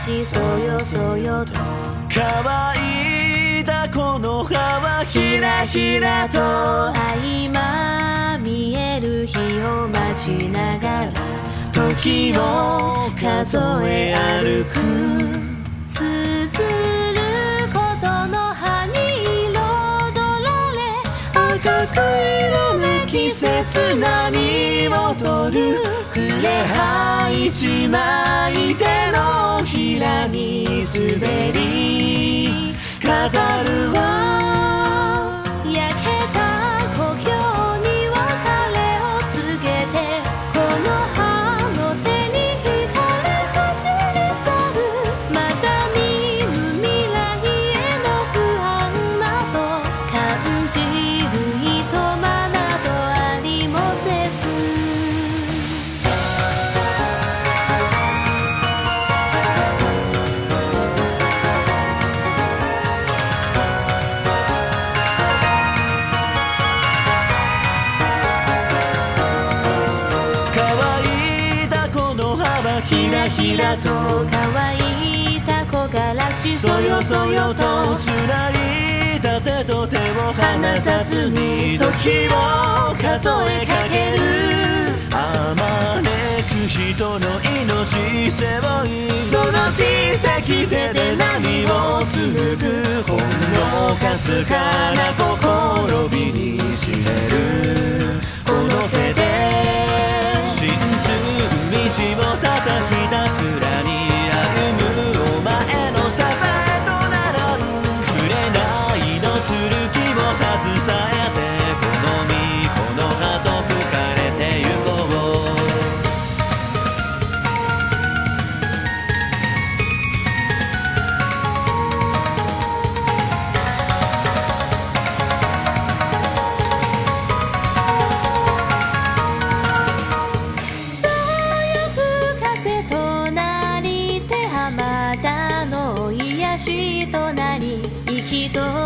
しそよそよと乾いたこの葉はひらひらと合間見える日を待ちながら時を数え歩くつづることの葉に彩られ赤く色め季節何を取るくれ葉一枚り語るわひらひらと乾いた木枯らしそよそよとつないだ手と手を離さずに時を数えかける。あまねく人の命背負いその小さき手で何を紡ぐ？ほんのかすかな心。Todo.